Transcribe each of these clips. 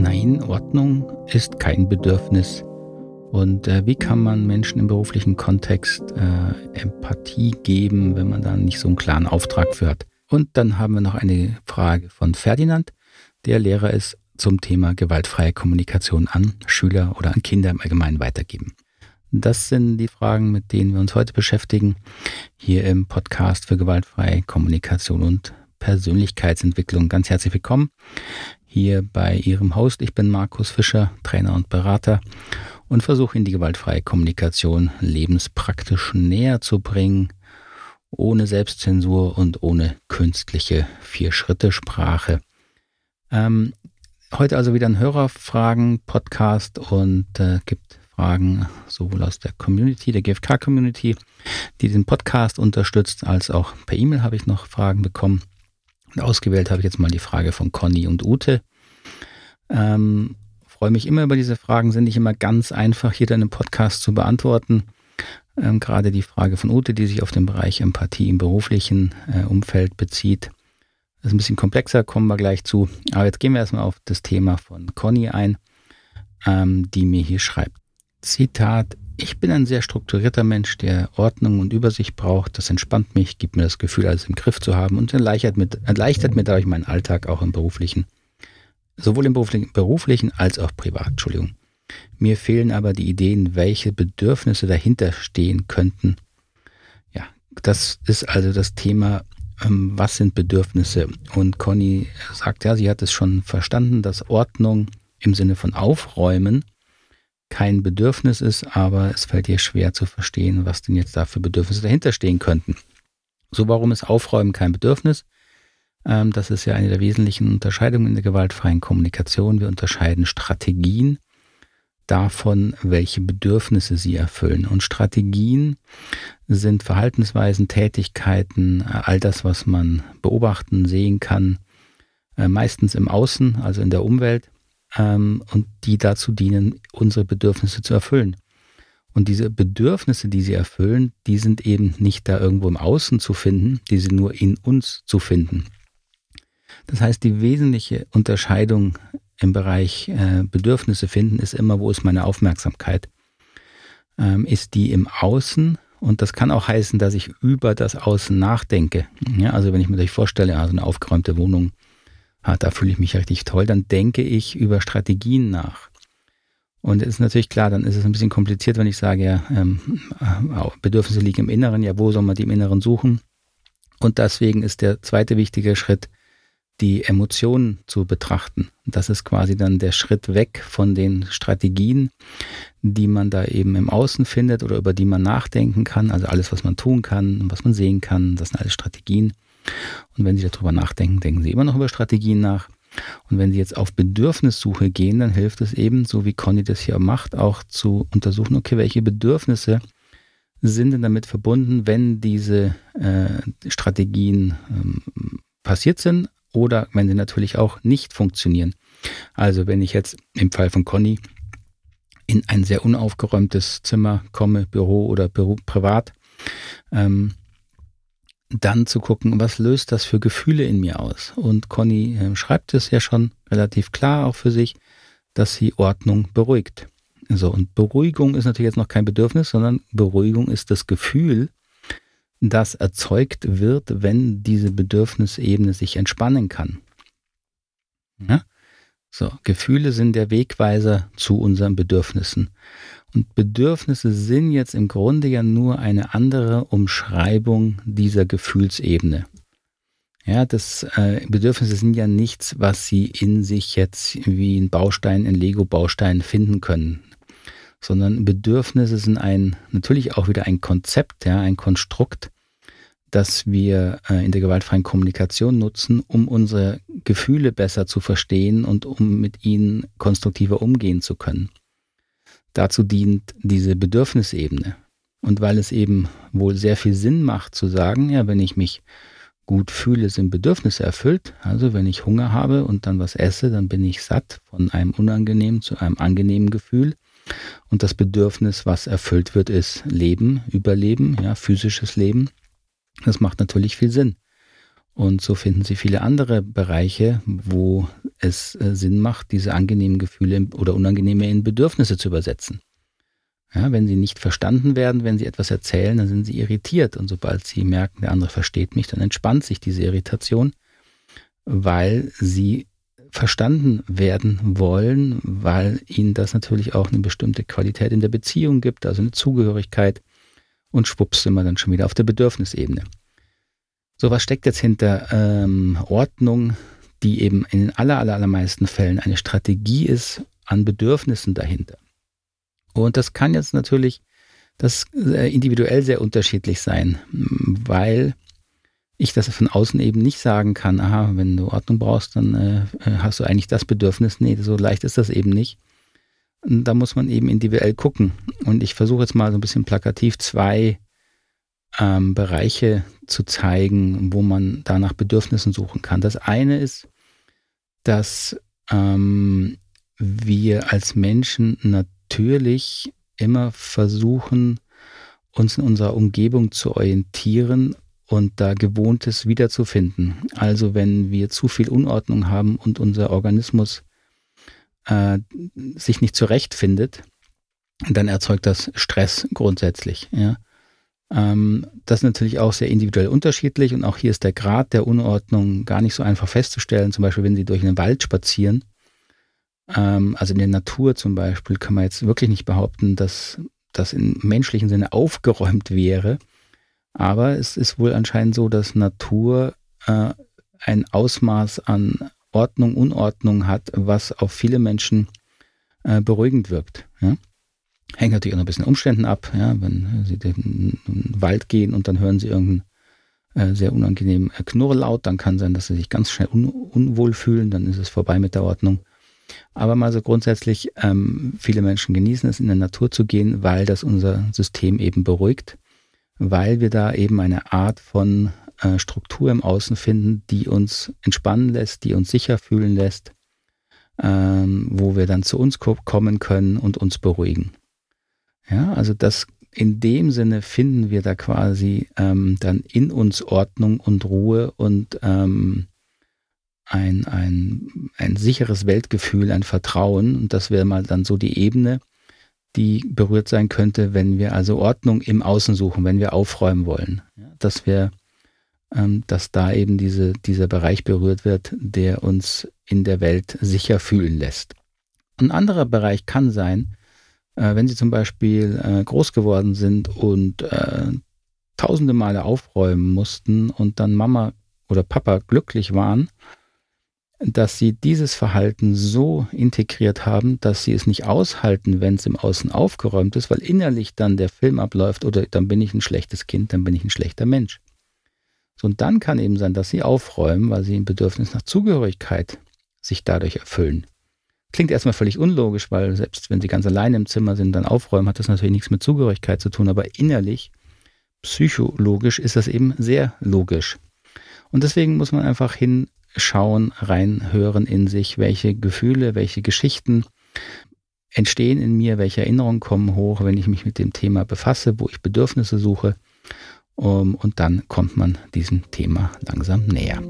Nein, Ordnung ist kein Bedürfnis. Und äh, wie kann man Menschen im beruflichen Kontext äh, Empathie geben, wenn man da nicht so einen klaren Auftrag für hat? Und dann haben wir noch eine Frage von Ferdinand, der Lehrer ist zum Thema gewaltfreie Kommunikation an Schüler oder an Kinder im Allgemeinen weitergeben. Das sind die Fragen, mit denen wir uns heute beschäftigen, hier im Podcast für gewaltfreie Kommunikation und Persönlichkeitsentwicklung. Ganz herzlich willkommen hier bei Ihrem Host. Ich bin Markus Fischer, Trainer und Berater und versuche Ihnen die gewaltfreie Kommunikation lebenspraktisch näher zu bringen, ohne Selbstzensur und ohne künstliche Vier-Schritte-Sprache. Ähm, heute also wieder ein Hörerfragen-Podcast und äh, gibt Fragen sowohl aus der Community, der GFK-Community, die den Podcast unterstützt, als auch per E-Mail habe ich noch Fragen bekommen. Ausgewählt habe ich jetzt mal die Frage von Conny und Ute. Ähm, freue mich immer über diese Fragen, sind nicht immer ganz einfach hier dann im Podcast zu beantworten. Ähm, gerade die Frage von Ute, die sich auf den Bereich Empathie im beruflichen äh, Umfeld bezieht. Das ist ein bisschen komplexer, kommen wir gleich zu. Aber jetzt gehen wir erstmal auf das Thema von Conny ein, ähm, die mir hier schreibt. Zitat, ich bin ein sehr strukturierter Mensch, der Ordnung und Übersicht braucht. Das entspannt mich, gibt mir das Gefühl, alles im Griff zu haben und erleichtert, mit, erleichtert mir dadurch meinen Alltag auch im beruflichen. Sowohl im beruflichen, als auch privat, Entschuldigung. Mir fehlen aber die Ideen, welche Bedürfnisse dahinter stehen könnten. Ja, das ist also das Thema, ähm, was sind Bedürfnisse? Und Conny sagt ja, sie hat es schon verstanden, dass Ordnung im Sinne von Aufräumen kein Bedürfnis ist, aber es fällt ihr schwer zu verstehen, was denn jetzt da für Bedürfnisse dahinter stehen könnten. So, warum ist Aufräumen kein Bedürfnis? Ähm, das ist ja eine der wesentlichen Unterscheidungen in der gewaltfreien Kommunikation. Wir unterscheiden Strategien davon, welche Bedürfnisse sie erfüllen. Und Strategien sind Verhaltensweisen, Tätigkeiten, all das, was man beobachten, sehen kann, äh, meistens im Außen, also in der Umwelt ähm, und die dazu dienen, unsere Bedürfnisse zu erfüllen. Und diese Bedürfnisse, die sie erfüllen, die sind eben nicht da irgendwo im Außen zu finden, die sind nur in uns zu finden. Das heißt, die wesentliche Unterscheidung im Bereich äh, Bedürfnisse finden ist immer, wo ist meine Aufmerksamkeit? Ähm, ist die im Außen? Und das kann auch heißen, dass ich über das Außen nachdenke. Ja, also wenn ich mir das vorstelle, also eine aufgeräumte Wohnung, ah, da fühle ich mich richtig toll, dann denke ich über Strategien nach. Und es ist natürlich klar, dann ist es ein bisschen kompliziert, wenn ich sage, ja, ähm, äh, Bedürfnisse liegen im Inneren, ja, wo soll man die im Inneren suchen? Und deswegen ist der zweite wichtige Schritt, die Emotionen zu betrachten. Das ist quasi dann der Schritt weg von den Strategien, die man da eben im Außen findet oder über die man nachdenken kann. Also alles, was man tun kann, was man sehen kann, das sind alles Strategien. Und wenn Sie darüber nachdenken, denken Sie immer noch über Strategien nach. Und wenn Sie jetzt auf Bedürfnissuche gehen, dann hilft es eben, so wie Conny das hier macht, auch zu untersuchen, okay, welche Bedürfnisse sind denn damit verbunden, wenn diese äh, Strategien ähm, passiert sind oder wenn sie natürlich auch nicht funktionieren. Also wenn ich jetzt im Fall von Conny in ein sehr unaufgeräumtes Zimmer komme, Büro oder Büro privat, ähm, dann zu gucken, was löst das für Gefühle in mir aus. Und Conny äh, schreibt es ja schon relativ klar auch für sich, dass sie Ordnung beruhigt. So, und Beruhigung ist natürlich jetzt noch kein Bedürfnis, sondern Beruhigung ist das Gefühl, das erzeugt wird, wenn diese Bedürfnisebene sich entspannen kann. Ja? So, Gefühle sind der Wegweiser zu unseren Bedürfnissen. Und Bedürfnisse sind jetzt im Grunde ja nur eine andere Umschreibung dieser Gefühlsebene. Ja, das äh, Bedürfnisse sind ja nichts, was Sie in sich jetzt wie ein Baustein, ein Lego-Baustein finden können, sondern Bedürfnisse sind ein natürlich auch wieder ein Konzept, ja, ein Konstrukt, das wir äh, in der gewaltfreien Kommunikation nutzen, um unsere Gefühle besser zu verstehen und um mit ihnen konstruktiver umgehen zu können. Dazu dient diese Bedürfnisebene. Und weil es eben wohl sehr viel Sinn macht zu sagen, ja, wenn ich mich gut fühle, sind Bedürfnisse erfüllt. Also wenn ich Hunger habe und dann was esse, dann bin ich satt von einem unangenehmen zu einem angenehmen Gefühl. Und das Bedürfnis, was erfüllt wird, ist Leben, Überleben, ja, physisches Leben. Das macht natürlich viel Sinn. Und so finden Sie viele andere Bereiche, wo es äh, Sinn macht, diese angenehmen Gefühle oder unangenehme in Bedürfnisse zu übersetzen. Ja, wenn sie nicht verstanden werden, wenn sie etwas erzählen, dann sind sie irritiert. Und sobald sie merken, der andere versteht mich, dann entspannt sich diese Irritation, weil sie verstanden werden wollen, weil ihnen das natürlich auch eine bestimmte Qualität in der Beziehung gibt, also eine Zugehörigkeit. Und schwupps sind wir dann schon wieder auf der Bedürfnisebene. So, was steckt jetzt hinter ähm, Ordnung, die eben in den aller, aller, allermeisten Fällen eine Strategie ist an Bedürfnissen dahinter? Und das kann jetzt natürlich das äh, individuell sehr unterschiedlich sein, weil ich das von außen eben nicht sagen kann, aha, wenn du Ordnung brauchst, dann äh, äh, hast du eigentlich das Bedürfnis. Nee, so leicht ist das eben nicht. Da muss man eben individuell gucken. Und ich versuche jetzt mal so ein bisschen plakativ zwei ähm, Bereiche zu zeigen, wo man da nach Bedürfnissen suchen kann. Das eine ist, dass ähm, wir als Menschen natürlich immer versuchen, uns in unserer Umgebung zu orientieren und da Gewohntes wiederzufinden. Also wenn wir zu viel Unordnung haben und unser Organismus äh, sich nicht zurechtfindet, dann erzeugt das Stress grundsätzlich. Ja. Ähm, das ist natürlich auch sehr individuell unterschiedlich und auch hier ist der Grad der Unordnung gar nicht so einfach festzustellen. Zum Beispiel, wenn Sie durch einen Wald spazieren, ähm, also in der Natur zum Beispiel, kann man jetzt wirklich nicht behaupten, dass das im menschlichen Sinne aufgeräumt wäre. Aber es ist wohl anscheinend so, dass Natur äh, ein Ausmaß an Ordnung, Unordnung hat, was auf viele Menschen äh, beruhigend wirkt. Ja? Hängt natürlich auch noch ein bisschen Umständen ab. Ja? Wenn sie in den Wald gehen und dann hören sie irgendeinen äh, sehr unangenehmen äh, Knurrlaut, dann kann sein, dass sie sich ganz schnell un unwohl fühlen, dann ist es vorbei mit der Ordnung. Aber mal so grundsätzlich, ähm, viele Menschen genießen es, in der Natur zu gehen, weil das unser System eben beruhigt weil wir da eben eine Art von äh, Struktur im Außen finden, die uns entspannen lässt, die uns sicher fühlen lässt, ähm, wo wir dann zu uns kommen können und uns beruhigen. Ja, also das in dem Sinne finden wir da quasi ähm, dann in uns Ordnung und Ruhe und ähm, ein, ein, ein sicheres Weltgefühl, ein Vertrauen. Und das wäre mal dann so die Ebene, die berührt sein könnte, wenn wir also Ordnung im Außen suchen, wenn wir aufräumen wollen. Ja, dass wir, dass da eben diese, dieser Bereich berührt wird, der uns in der Welt sicher fühlen lässt. Ein anderer Bereich kann sein, äh, wenn Sie zum Beispiel äh, groß geworden sind und äh, tausende Male aufräumen mussten und dann Mama oder Papa glücklich waren, dass sie dieses Verhalten so integriert haben, dass sie es nicht aushalten, wenn es im Außen aufgeräumt ist, weil innerlich dann der Film abläuft oder dann bin ich ein schlechtes Kind, dann bin ich ein schlechter Mensch. Und dann kann eben sein, dass sie aufräumen, weil sie ein Bedürfnis nach Zugehörigkeit sich dadurch erfüllen. Klingt erstmal völlig unlogisch, weil selbst wenn sie ganz alleine im Zimmer sind, dann aufräumen, hat das natürlich nichts mit Zugehörigkeit zu tun, aber innerlich, psychologisch ist das eben sehr logisch. Und deswegen muss man einfach hin schauen, reinhören in sich, welche Gefühle, welche Geschichten entstehen in mir, welche Erinnerungen kommen hoch, wenn ich mich mit dem Thema befasse, wo ich Bedürfnisse suche. Um, und dann kommt man diesem Thema langsam näher.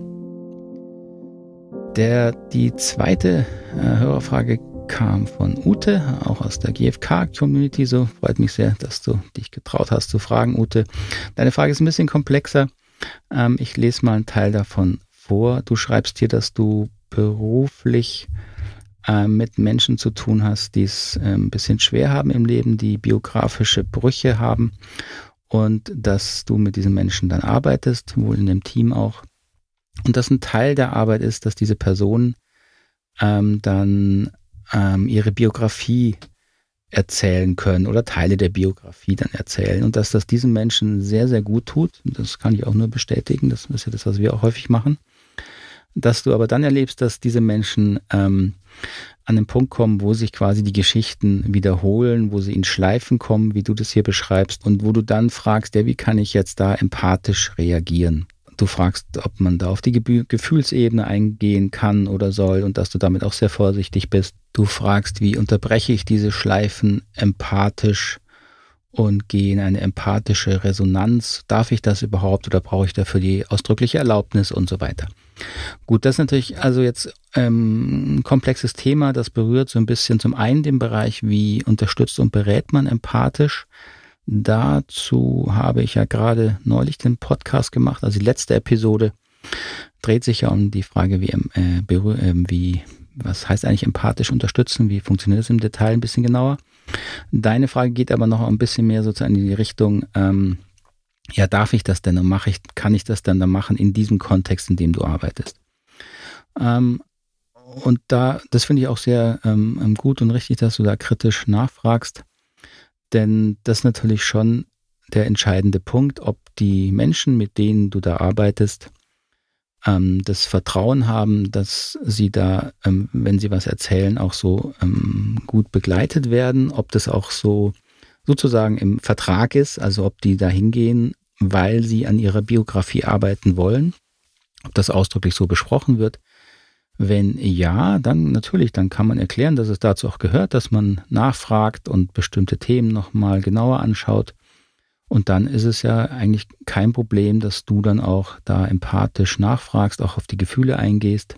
Der, die zweite äh, Hörerfrage kam von Ute, auch aus der GFK-Community. So freut mich sehr, dass du dich getraut hast zu fragen, Ute. Deine Frage ist ein bisschen komplexer. Ähm, ich lese mal einen Teil davon vor. Du schreibst hier, dass du beruflich äh, mit Menschen zu tun hast, die es ein bisschen schwer haben im Leben, die biografische Brüche haben und dass du mit diesen Menschen dann arbeitest, wohl in dem Team auch. Und dass ein Teil der Arbeit ist, dass diese Personen ähm, dann ähm, ihre Biografie erzählen können oder Teile der Biografie dann erzählen und dass das diesen Menschen sehr, sehr gut tut. Das kann ich auch nur bestätigen. Das ist ja das, was wir auch häufig machen dass du aber dann erlebst, dass diese Menschen ähm, an den Punkt kommen, wo sich quasi die Geschichten wiederholen, wo sie in Schleifen kommen, wie du das hier beschreibst, und wo du dann fragst, ja, wie kann ich jetzt da empathisch reagieren? Du fragst, ob man da auf die Gefühlsebene eingehen kann oder soll und dass du damit auch sehr vorsichtig bist. Du fragst, wie unterbreche ich diese Schleifen empathisch und gehe in eine empathische Resonanz. Darf ich das überhaupt oder brauche ich dafür die ausdrückliche Erlaubnis und so weiter? Gut, das ist natürlich also jetzt ähm, ein komplexes Thema, das berührt so ein bisschen zum einen den Bereich, wie unterstützt und berät man empathisch. Dazu habe ich ja gerade neulich den Podcast gemacht, also die letzte Episode dreht sich ja um die Frage, wie, äh, äh, wie was heißt eigentlich empathisch unterstützen, wie funktioniert das im Detail ein bisschen genauer. Deine Frage geht aber noch ein bisschen mehr sozusagen in die Richtung, ähm, ja, darf ich das denn und mache ich, kann ich das dann dann machen in diesem Kontext, in dem du arbeitest? Ähm, und da, das finde ich auch sehr ähm, ähm, gut und richtig, dass du da kritisch nachfragst, denn das ist natürlich schon der entscheidende Punkt, ob die Menschen, mit denen du da arbeitest, ähm, das Vertrauen haben, dass sie da, ähm, wenn sie was erzählen, auch so ähm, gut begleitet werden, ob das auch so sozusagen im Vertrag ist, also ob die da hingehen, weil sie an ihrer Biografie arbeiten wollen, ob das ausdrücklich so besprochen wird. Wenn ja, dann natürlich, dann kann man erklären, dass es dazu auch gehört, dass man nachfragt und bestimmte Themen nochmal genauer anschaut. Und dann ist es ja eigentlich kein Problem, dass du dann auch da empathisch nachfragst, auch auf die Gefühle eingehst.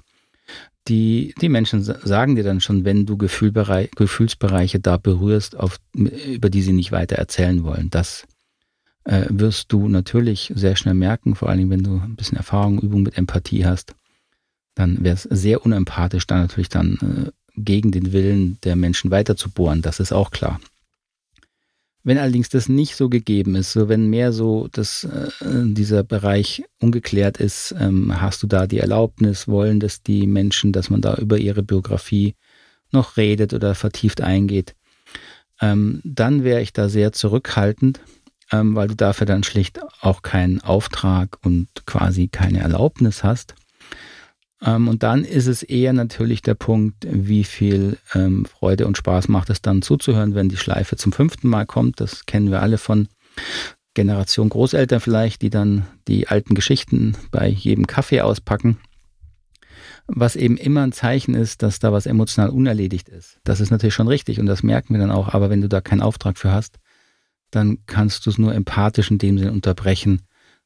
Die, die Menschen sagen dir dann schon, wenn du Gefühlsbereiche da berührst, auf, über die sie nicht weiter erzählen wollen. Das äh, wirst du natürlich sehr schnell merken, vor allem wenn du ein bisschen Erfahrung, Übung mit Empathie hast. Dann wäre es sehr unempathisch, da natürlich dann äh, gegen den Willen der Menschen weiter zu bohren. Das ist auch klar. Wenn allerdings das nicht so gegeben ist, so wenn mehr so das, äh, dieser Bereich ungeklärt ist, ähm, hast du da die Erlaubnis, wollen das die Menschen, dass man da über ihre Biografie noch redet oder vertieft eingeht, ähm, dann wäre ich da sehr zurückhaltend, ähm, weil du dafür dann schlicht auch keinen Auftrag und quasi keine Erlaubnis hast. Ähm, und dann ist es eher natürlich der Punkt, wie viel ähm, Freude und Spaß macht es dann zuzuhören, wenn die Schleife zum fünften Mal kommt. Das kennen wir alle von Generation Großeltern vielleicht, die dann die alten Geschichten bei jedem Kaffee auspacken. Was eben immer ein Zeichen ist, dass da was emotional unerledigt ist. Das ist natürlich schon richtig und das merken wir dann auch. Aber wenn du da keinen Auftrag für hast, dann kannst du es nur empathisch in dem Sinne unterbrechen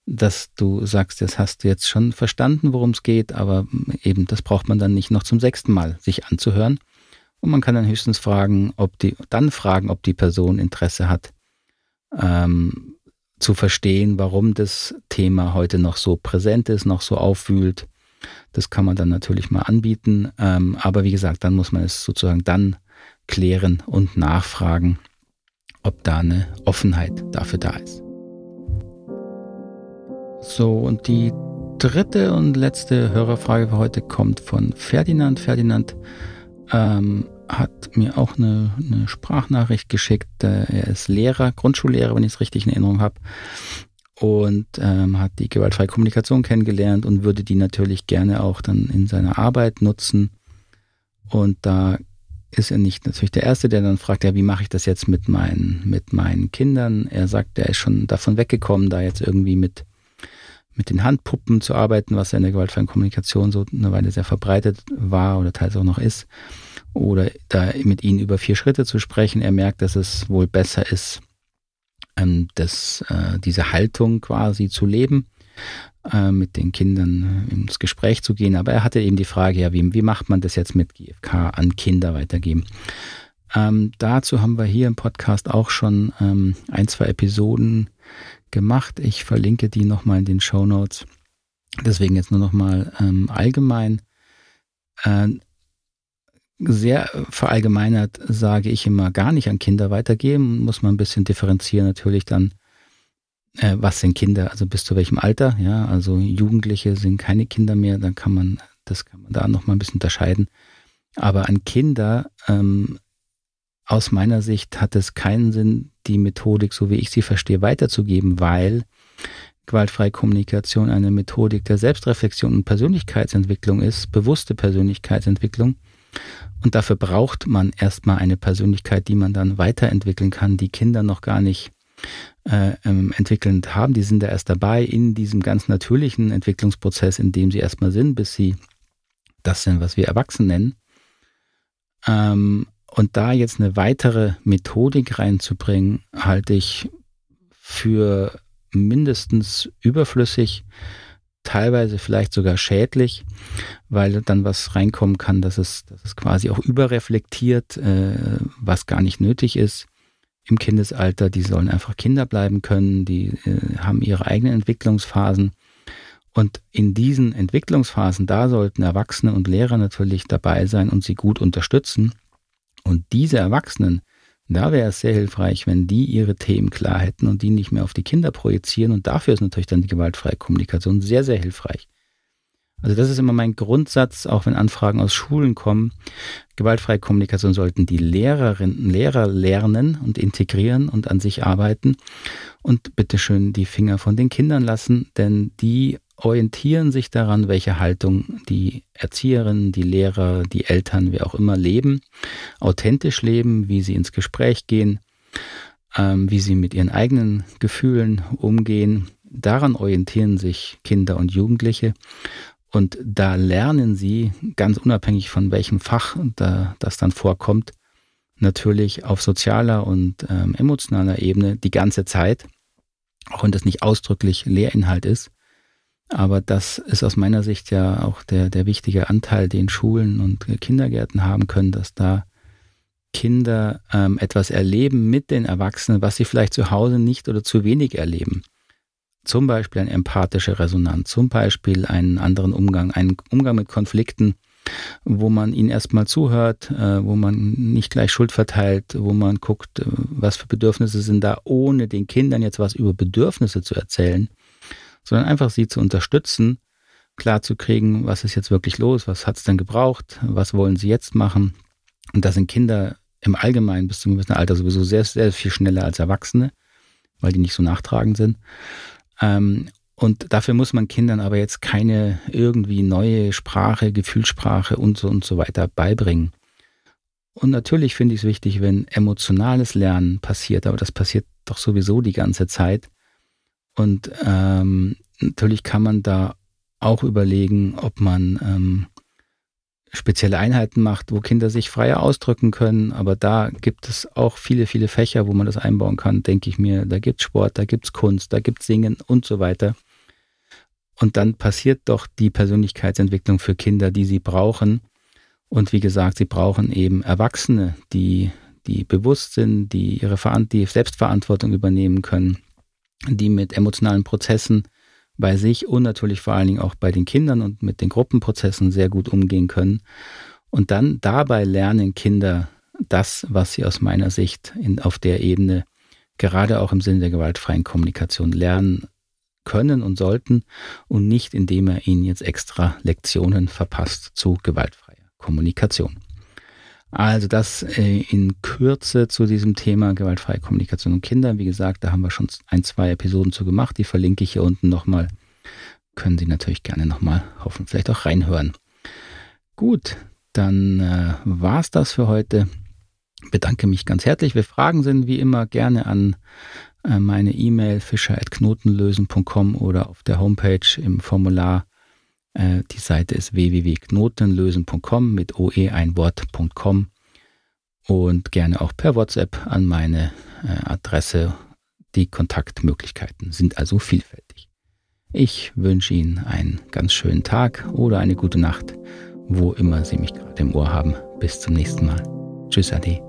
dass du sagst, das hast du jetzt schon verstanden, worum es geht, aber eben das braucht man dann nicht noch zum sechsten Mal sich anzuhören. Und man kann dann höchstens fragen, ob die, dann fragen, ob die Person Interesse hat, ähm, zu verstehen, warum das Thema heute noch so präsent ist, noch so aufwühlt. Das kann man dann natürlich mal anbieten. Ähm, aber wie gesagt, dann muss man es sozusagen dann klären und nachfragen, ob da eine Offenheit dafür da ist. So, und die dritte und letzte Hörerfrage für heute kommt von Ferdinand. Ferdinand ähm, hat mir auch eine, eine Sprachnachricht geschickt. Äh, er ist Lehrer, Grundschullehrer, wenn ich es richtig in Erinnerung habe. Und ähm, hat die gewaltfreie Kommunikation kennengelernt und würde die natürlich gerne auch dann in seiner Arbeit nutzen. Und da ist er nicht natürlich der Erste, der dann fragt, ja, wie mache ich das jetzt mit meinen, mit meinen Kindern? Er sagt, er ist schon davon weggekommen, da jetzt irgendwie mit mit den Handpuppen zu arbeiten, was ja in der gewaltfreien Kommunikation so eine Weile sehr verbreitet war oder teils auch noch ist. Oder da mit ihnen über vier Schritte zu sprechen. Er merkt, dass es wohl besser ist, ähm, das, äh, diese Haltung quasi zu leben, äh, mit den Kindern ins Gespräch zu gehen. Aber er hatte eben die Frage, ja, wie, wie macht man das jetzt mit GFK an Kinder weitergeben? Ähm, dazu haben wir hier im Podcast auch schon ähm, ein, zwei Episoden gemacht. Ich verlinke die nochmal in den Show Notes. Deswegen jetzt nur nochmal ähm, allgemein. Äh, sehr verallgemeinert sage ich immer gar nicht an Kinder weitergeben. Muss man ein bisschen differenzieren natürlich dann. Äh, was sind Kinder? Also bis zu welchem Alter? Ja, also Jugendliche sind keine Kinder mehr. Dann kann man, das kann man da nochmal ein bisschen unterscheiden. Aber an Kinder ähm, aus meiner Sicht hat es keinen Sinn, die Methodik, so wie ich sie verstehe, weiterzugeben, weil gewaltfreie Kommunikation eine Methodik der Selbstreflexion und Persönlichkeitsentwicklung ist, bewusste Persönlichkeitsentwicklung. Und dafür braucht man erstmal eine Persönlichkeit, die man dann weiterentwickeln kann, die Kinder noch gar nicht äh, ähm, entwickelnd haben. Die sind da erst dabei in diesem ganz natürlichen Entwicklungsprozess, in dem sie erstmal sind, bis sie das sind, was wir Erwachsenen nennen. Ähm, und da jetzt eine weitere Methodik reinzubringen, halte ich für mindestens überflüssig, teilweise vielleicht sogar schädlich, weil dann was reinkommen kann, dass es, dass es quasi auch überreflektiert, äh, was gar nicht nötig ist im Kindesalter. Die sollen einfach Kinder bleiben können, die äh, haben ihre eigenen Entwicklungsphasen. Und in diesen Entwicklungsphasen, da sollten Erwachsene und Lehrer natürlich dabei sein und sie gut unterstützen. Und diese Erwachsenen, da wäre es sehr hilfreich, wenn die ihre Themen klar hätten und die nicht mehr auf die Kinder projizieren. Und dafür ist natürlich dann die gewaltfreie Kommunikation sehr, sehr hilfreich. Also das ist immer mein Grundsatz, auch wenn Anfragen aus Schulen kommen. Gewaltfreie Kommunikation sollten die Lehrerinnen und Lehrer lernen und integrieren und an sich arbeiten. Und bitteschön die Finger von den Kindern lassen, denn die orientieren sich daran, welche Haltung die Erzieherinnen, die Lehrer, die Eltern, wer auch immer leben, authentisch leben, wie sie ins Gespräch gehen, ähm, wie sie mit ihren eigenen Gefühlen umgehen. Daran orientieren sich Kinder und Jugendliche. Und da lernen sie, ganz unabhängig von welchem Fach da, das dann vorkommt, natürlich auf sozialer und ähm, emotionaler Ebene die ganze Zeit, auch wenn das nicht ausdrücklich Lehrinhalt ist. Aber das ist aus meiner Sicht ja auch der, der wichtige Anteil, den Schulen und Kindergärten haben können, dass da Kinder ähm, etwas erleben mit den Erwachsenen, was sie vielleicht zu Hause nicht oder zu wenig erleben. Zum Beispiel eine empathische Resonanz, zum Beispiel einen anderen Umgang, einen Umgang mit Konflikten, wo man ihnen erstmal zuhört, äh, wo man nicht gleich Schuld verteilt, wo man guckt, äh, was für Bedürfnisse sind da, ohne den Kindern jetzt was über Bedürfnisse zu erzählen, sondern einfach sie zu unterstützen, klar zu kriegen, was ist jetzt wirklich los, was hat es denn gebraucht, was wollen sie jetzt machen. Und da sind Kinder im Allgemeinen bis zu einem gewissen Alter sowieso sehr, sehr viel schneller als Erwachsene, weil die nicht so nachtragend sind. Ähm, und dafür muss man Kindern aber jetzt keine irgendwie neue Sprache, Gefühlssprache und so und so weiter beibringen. Und natürlich finde ich es wichtig, wenn emotionales Lernen passiert, aber das passiert doch sowieso die ganze Zeit. Und ähm, natürlich kann man da auch überlegen, ob man ähm, spezielle Einheiten macht, wo Kinder sich freier ausdrücken können. Aber da gibt es auch viele, viele Fächer, wo man das einbauen kann, denke ich mir. Da gibt es Sport, da gibt es Kunst, da gibt es Singen und so weiter. Und dann passiert doch die Persönlichkeitsentwicklung für Kinder, die sie brauchen. Und wie gesagt, sie brauchen eben Erwachsene, die, die bewusst sind, die ihre die Selbstverantwortung übernehmen können die mit emotionalen Prozessen bei sich und natürlich vor allen Dingen auch bei den Kindern und mit den Gruppenprozessen sehr gut umgehen können. Und dann dabei lernen Kinder das, was sie aus meiner Sicht in, auf der Ebene, gerade auch im Sinne der gewaltfreien Kommunikation, lernen können und sollten und nicht indem er ihnen jetzt extra Lektionen verpasst zu gewaltfreier Kommunikation. Also das äh, in Kürze zu diesem Thema gewaltfreie Kommunikation und Kinder. Wie gesagt, da haben wir schon ein, zwei Episoden zu gemacht. Die verlinke ich hier unten nochmal. Können Sie natürlich gerne nochmal hoffen, vielleicht auch reinhören. Gut, dann äh, war es das für heute. Bedanke mich ganz herzlich. Wenn Fragen sind, wie immer gerne an äh, meine E-Mail fischer.knotenlösen.com oder auf der Homepage im Formular die Seite ist www.knotenlösen.com mit oe ein Wort.com und gerne auch per WhatsApp an meine äh, Adresse. Die Kontaktmöglichkeiten sind also vielfältig. Ich wünsche Ihnen einen ganz schönen Tag oder eine gute Nacht, wo immer Sie mich gerade im Ohr haben. Bis zum nächsten Mal. Tschüss, Ade.